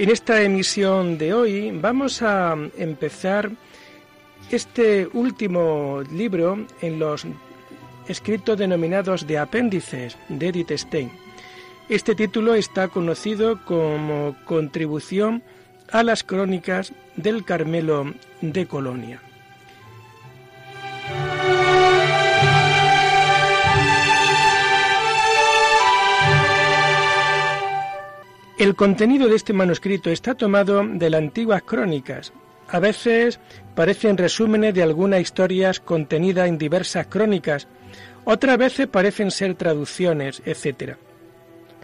En esta emisión de hoy vamos a empezar este último libro en los escritos denominados de apéndices de Edith Stein. Este título está conocido como Contribución a las Crónicas del Carmelo de Colonia. El contenido de este manuscrito está tomado de las antiguas crónicas. A veces parecen resúmenes de algunas historias contenidas en diversas crónicas, otras veces parecen ser traducciones, etc.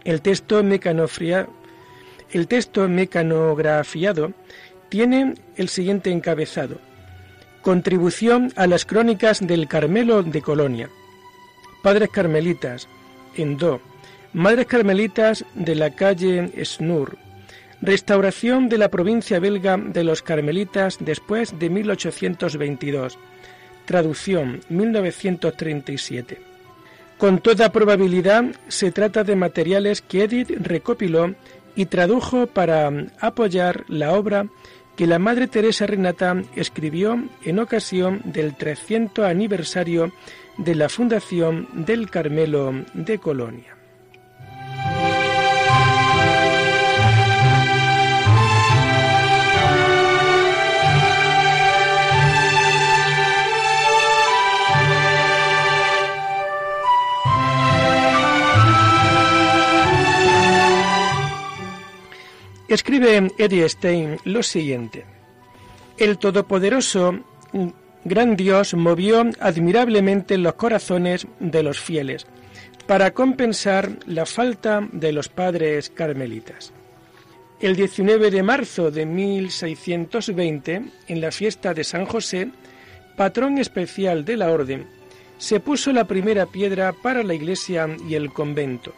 El texto, el texto mecanografiado tiene el siguiente encabezado. Contribución a las crónicas del Carmelo de Colonia. Padres carmelitas, en Do, Madres Carmelitas de la calle Snur. Restauración de la provincia belga de los Carmelitas después de 1822. Traducción 1937. Con toda probabilidad se trata de materiales que Edith recopiló y tradujo para apoyar la obra que la Madre Teresa Renata escribió en ocasión del 300 aniversario de la fundación del Carmelo de Colonia. Escribe Eddie Stein lo siguiente. El Todopoderoso, gran Dios, movió admirablemente los corazones de los fieles para compensar la falta de los padres carmelitas. El 19 de marzo de 1620, en la fiesta de San José, patrón especial de la orden, se puso la primera piedra para la iglesia y el convento.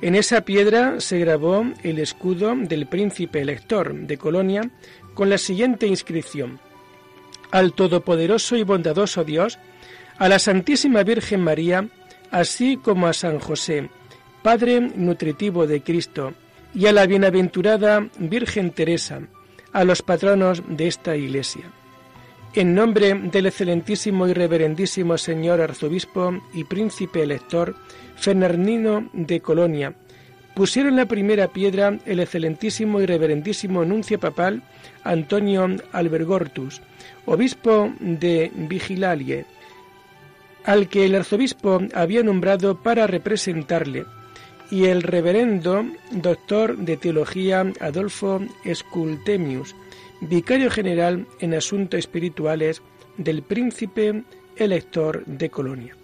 En esa piedra se grabó el escudo del príncipe elector de Colonia con la siguiente inscripción. Al Todopoderoso y bondadoso Dios, a la Santísima Virgen María, así como a San José, Padre nutritivo de Cristo, y a la bienaventurada Virgen Teresa, a los patronos de esta Iglesia. En nombre del excelentísimo y reverendísimo señor arzobispo y príncipe elector, Fernandino de Colonia, pusieron la primera piedra el excelentísimo y reverendísimo nuncio papal Antonio Albergortus, obispo de Vigilalie, al que el arzobispo había nombrado para representarle, y el reverendo doctor de teología Adolfo Scultemius, vicario general en asuntos espirituales del príncipe elector de Colonia.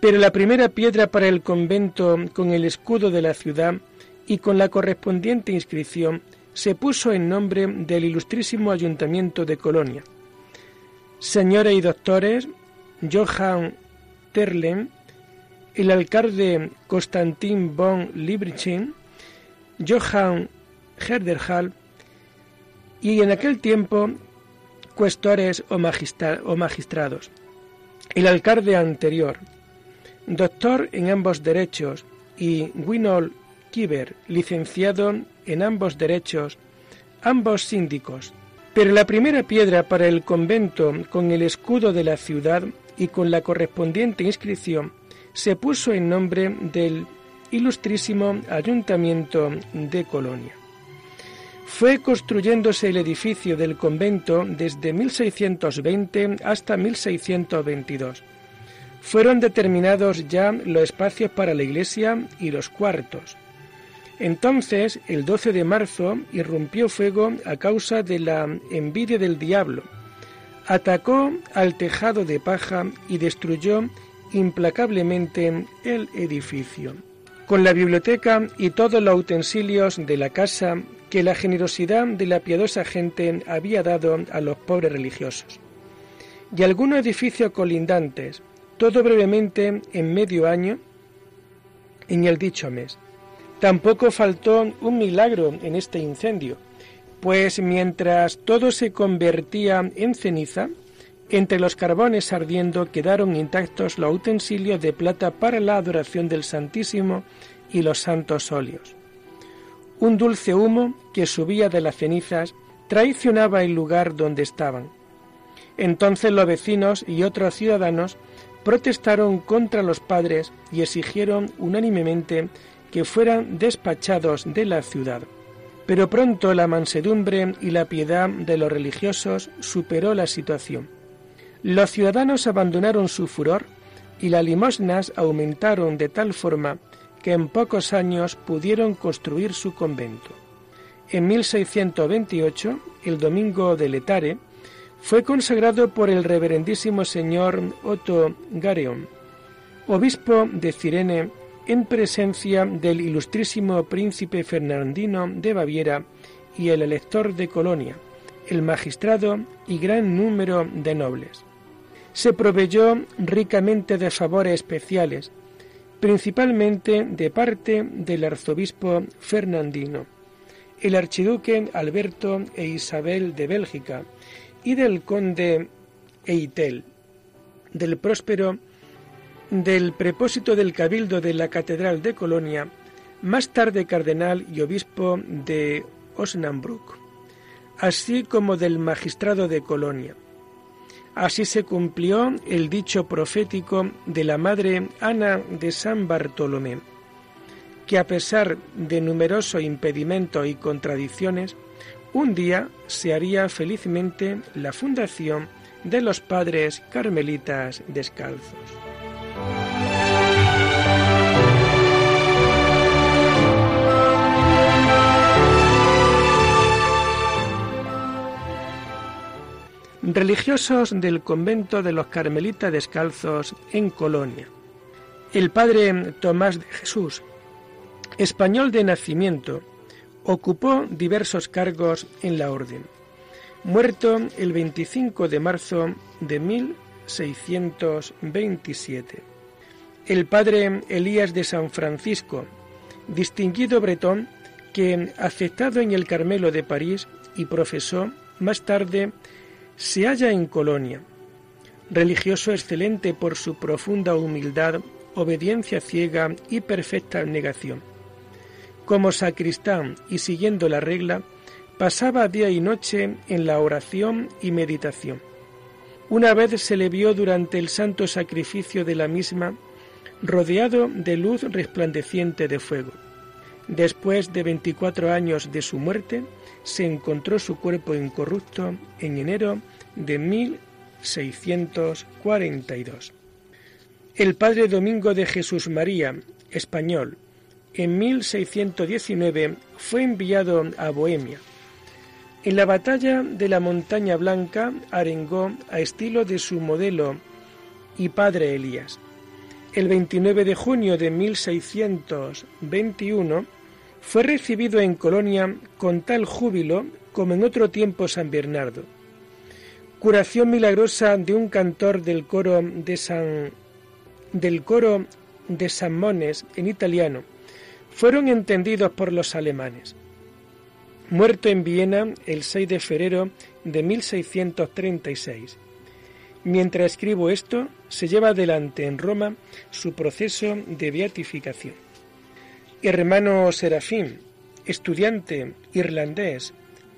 Pero la primera piedra para el convento con el escudo de la ciudad y con la correspondiente inscripción se puso en nombre del ilustrísimo ayuntamiento de Colonia. Señores y doctores, Johann Terlen, el alcalde Constantin von Liebrichin, Johann Herderhall y en aquel tiempo cuestores o, magistrados. El alcalde anterior, doctor en ambos derechos, y Winol Kiber, licenciado en ambos derechos, ambos síndicos. Pero la primera piedra para el convento con el escudo de la ciudad y con la correspondiente inscripción se puso en nombre del ilustrísimo ayuntamiento de Colonia. Fue construyéndose el edificio del convento desde 1620 hasta 1622 fueron determinados ya los espacios para la iglesia y los cuartos. Entonces, el 12 de marzo, irrumpió fuego a causa de la envidia del diablo. Atacó al tejado de paja y destruyó implacablemente el edificio. Con la biblioteca y todos los utensilios de la casa que la generosidad de la piadosa gente había dado a los pobres religiosos. Y algunos edificios colindantes, todo brevemente en medio año, en el dicho mes. Tampoco faltó un milagro en este incendio, pues mientras todo se convertía en ceniza, entre los carbones ardiendo quedaron intactos los utensilios de plata para la adoración del Santísimo y los santos óleos. Un dulce humo que subía de las cenizas traicionaba el lugar donde estaban. Entonces los vecinos y otros ciudadanos protestaron contra los padres y exigieron unánimemente que fueran despachados de la ciudad. Pero pronto la mansedumbre y la piedad de los religiosos superó la situación. Los ciudadanos abandonaron su furor y las limosnas aumentaron de tal forma que en pocos años pudieron construir su convento. En 1628, el domingo de Letare, fue consagrado por el reverendísimo señor Otto Gareon, obispo de Cirene, en presencia del ilustrísimo príncipe Fernandino de Baviera y el elector de Colonia, el magistrado y gran número de nobles. Se proveyó ricamente de favores especiales, principalmente de parte del arzobispo Fernandino, el archiduque Alberto e Isabel de Bélgica, y del conde Eitel, del próspero del prepósito del cabildo de la Catedral de Colonia, más tarde cardenal y obispo de Osnabrück, así como del magistrado de Colonia. Así se cumplió el dicho profético de la madre Ana de San Bartolomé, que a pesar de numerosos impedimentos y contradicciones, un día se haría felizmente la fundación de los padres carmelitas descalzos. Religiosos del convento de los carmelitas descalzos en Colonia. El padre Tomás de Jesús, español de nacimiento, Ocupó diversos cargos en la orden. Muerto el 25 de marzo de 1627. El padre Elías de San Francisco, distinguido bretón que, aceptado en el Carmelo de París y profesó, más tarde se halla en Colonia. Religioso excelente por su profunda humildad, obediencia ciega y perfecta abnegación como sacristán y siguiendo la regla, pasaba día y noche en la oración y meditación. Una vez se le vio durante el santo sacrificio de la misma, rodeado de luz resplandeciente de fuego. Después de veinticuatro años de su muerte, se encontró su cuerpo incorrupto en enero de 1642. El padre Domingo de Jesús María, español, en 1619 fue enviado a Bohemia. En la batalla de la Montaña Blanca arengó a estilo de su modelo y padre Elías. El 29 de junio de 1621 fue recibido en Colonia con tal júbilo como en otro tiempo San Bernardo. Curación milagrosa de un cantor del coro de San del coro de San Mones en italiano fueron entendidos por los alemanes. Muerto en Viena el 6 de febrero de 1636. Mientras escribo esto, se lleva adelante en Roma su proceso de beatificación. Hermano Serafín, estudiante irlandés,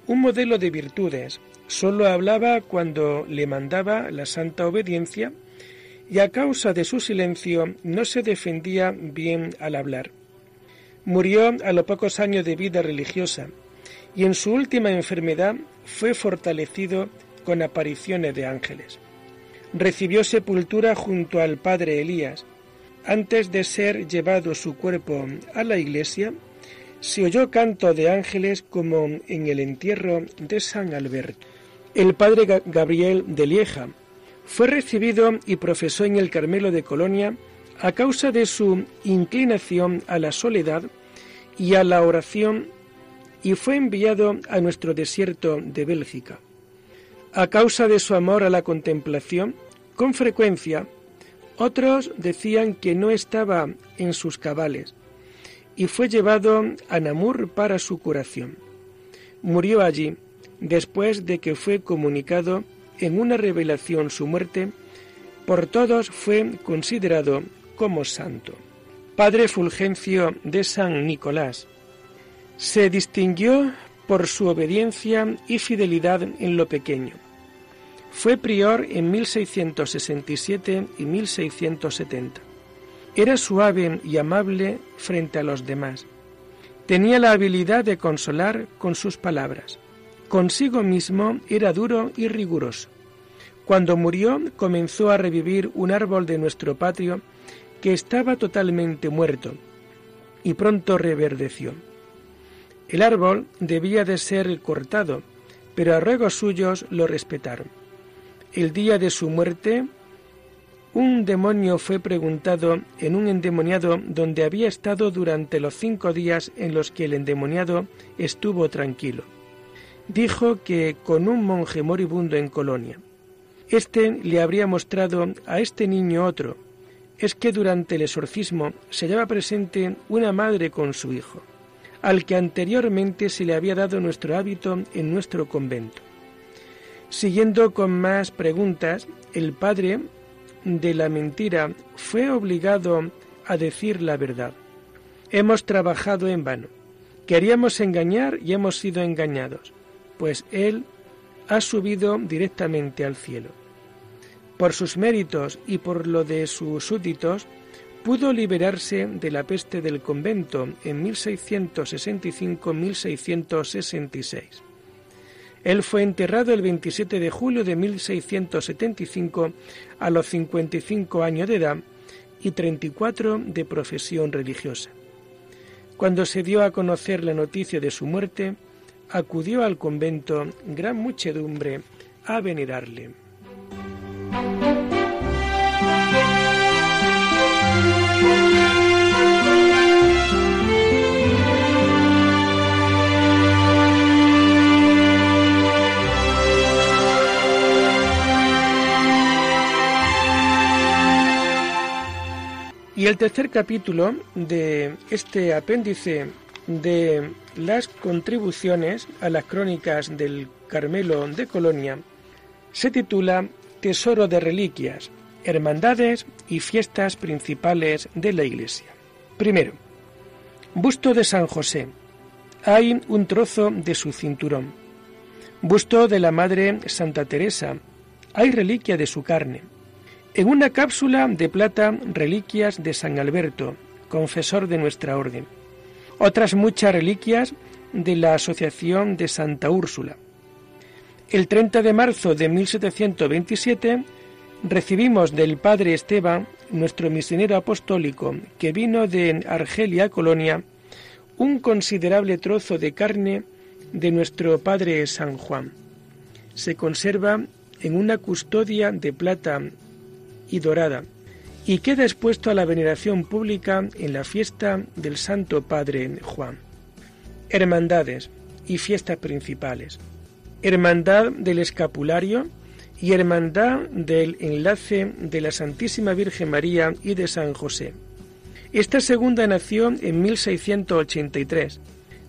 un modelo de virtudes, solo hablaba cuando le mandaba la santa obediencia y a causa de su silencio no se defendía bien al hablar. Murió a los pocos años de vida religiosa y en su última enfermedad fue fortalecido con apariciones de ángeles. Recibió sepultura junto al padre Elías. Antes de ser llevado su cuerpo a la iglesia, se oyó canto de ángeles como en el entierro de San Alberto. El padre Gabriel de Lieja fue recibido y profesó en el Carmelo de Colonia a causa de su inclinación a la soledad y a la oración y fue enviado a nuestro desierto de Bélgica. A causa de su amor a la contemplación, con frecuencia otros decían que no estaba en sus cabales y fue llevado a Namur para su curación. Murió allí después de que fue comunicado en una revelación su muerte, por todos fue considerado como santo. Padre Fulgencio de San Nicolás. Se distinguió por su obediencia y fidelidad en lo pequeño. Fue prior en 1667 y 1670. Era suave y amable frente a los demás. Tenía la habilidad de consolar con sus palabras. Consigo mismo era duro y riguroso. Cuando murió comenzó a revivir un árbol de nuestro patio que estaba totalmente muerto y pronto reverdeció. El árbol debía de ser cortado, pero a ruegos suyos lo respetaron. El día de su muerte, un demonio fue preguntado en un endemoniado donde había estado durante los cinco días en los que el endemoniado estuvo tranquilo. Dijo que con un monje moribundo en Colonia. Este le habría mostrado a este niño otro. Es que durante el exorcismo se hallaba presente una madre con su hijo, al que anteriormente se le había dado nuestro hábito en nuestro convento. Siguiendo con más preguntas, el padre de la mentira fue obligado a decir la verdad. Hemos trabajado en vano. Queríamos engañar y hemos sido engañados, pues Él ha subido directamente al cielo. Por sus méritos y por lo de sus súbditos, pudo liberarse de la peste del convento en 1665-1666. Él fue enterrado el 27 de julio de 1675 a los 55 años de edad y 34 de profesión religiosa. Cuando se dio a conocer la noticia de su muerte, acudió al convento gran muchedumbre a venerarle. Y el tercer capítulo de este apéndice de las contribuciones a las crónicas del Carmelo de Colonia se titula Tesoro de Reliquias, Hermandades y Fiestas Principales de la Iglesia. Primero, busto de San José. Hay un trozo de su cinturón. Busto de la Madre Santa Teresa. Hay reliquia de su carne en una cápsula de plata reliquias de San Alberto, confesor de nuestra orden. Otras muchas reliquias de la Asociación de Santa Úrsula. El 30 de marzo de 1727 recibimos del padre Esteban, nuestro misionero apostólico, que vino de Argelia, Colonia, un considerable trozo de carne de nuestro padre San Juan. Se conserva en una custodia de plata y dorada, y queda expuesto a la veneración pública en la fiesta del Santo Padre Juan. Hermandades y fiestas principales. Hermandad del Escapulario y Hermandad del Enlace de la Santísima Virgen María y de San José. Esta segunda nació en 1683.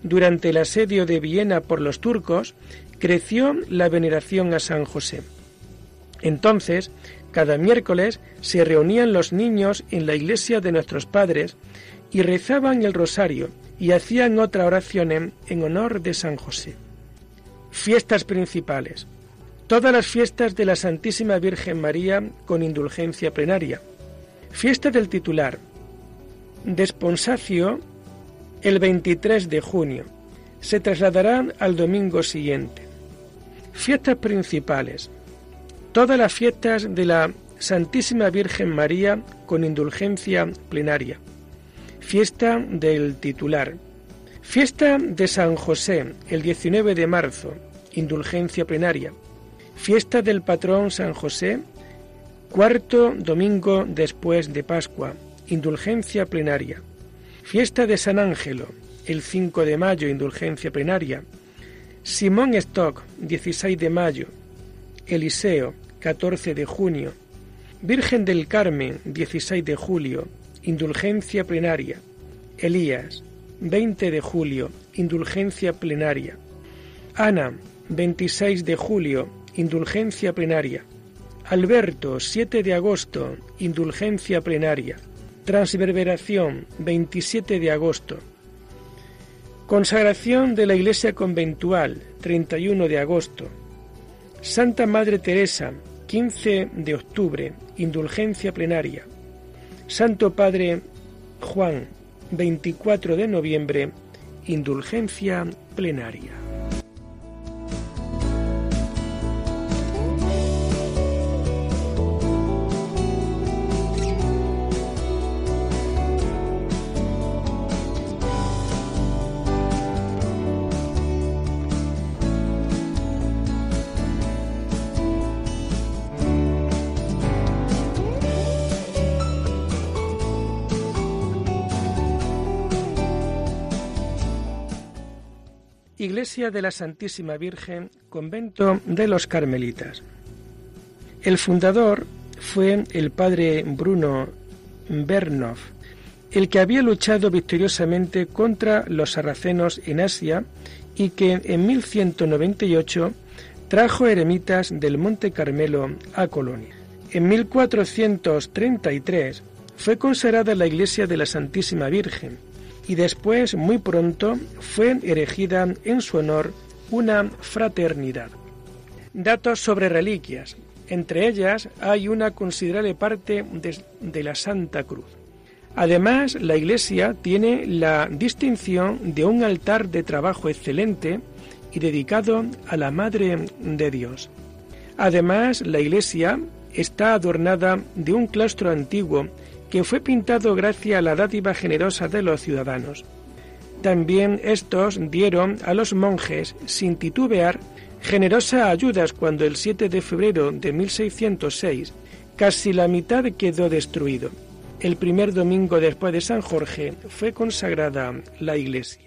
Durante el asedio de Viena por los turcos, creció la veneración a San José. Entonces cada miércoles se reunían los niños en la iglesia de nuestros padres y rezaban el rosario y hacían otra oración en, honor de San José. Fiestas principales. Todas las fiestas de la Santísima Virgen María con indulgencia plenaria. Fiesta del titular. Desponsacio el 23 de junio. Se trasladarán al domingo siguiente. Fiestas principales todas las fiestas de la Santísima Virgen María con indulgencia plenaria. Fiesta del titular. Fiesta de San José, el 19 de marzo, indulgencia plenaria. Fiesta del patrón San José, cuarto domingo después de Pascua, indulgencia plenaria. Fiesta de San Ángelo, el 5 de mayo, indulgencia plenaria. Simón Stock, 16 de mayo. Eliseo, 14 de junio. Virgen del Carmen, 16 de julio, indulgencia plenaria. Elías, 20 de julio, indulgencia plenaria. Ana, 26 de julio, indulgencia plenaria. Alberto, 7 de agosto, indulgencia plenaria. Transverberación, 27 de agosto. Consagración de la Iglesia Conventual, 31 de agosto. Santa Madre Teresa, 15 de octubre, indulgencia plenaria. Santo Padre Juan, 24 de noviembre, indulgencia plenaria. Iglesia de la Santísima Virgen, convento de los Carmelitas. El fundador fue el padre Bruno Bernov, el que había luchado victoriosamente contra los sarracenos en Asia y que en 1198 trajo eremitas del Monte Carmelo a Colonia. En 1433 fue consagrada la iglesia de la Santísima Virgen y después, muy pronto, fue erigida en su honor una fraternidad. Datos sobre reliquias. Entre ellas hay una considerable parte de, la Santa Cruz. Además, la iglesia tiene la distinción de un altar de trabajo excelente y dedicado a la Madre de Dios. Además, la iglesia está adornada de un claustro antiguo que fue pintado gracias a la dádiva generosa de los ciudadanos. También estos dieron a los monjes, sin titubear, generosas ayudas cuando el 7 de febrero de 1606 casi la mitad quedó destruido. El primer domingo después de San Jorge fue consagrada la iglesia.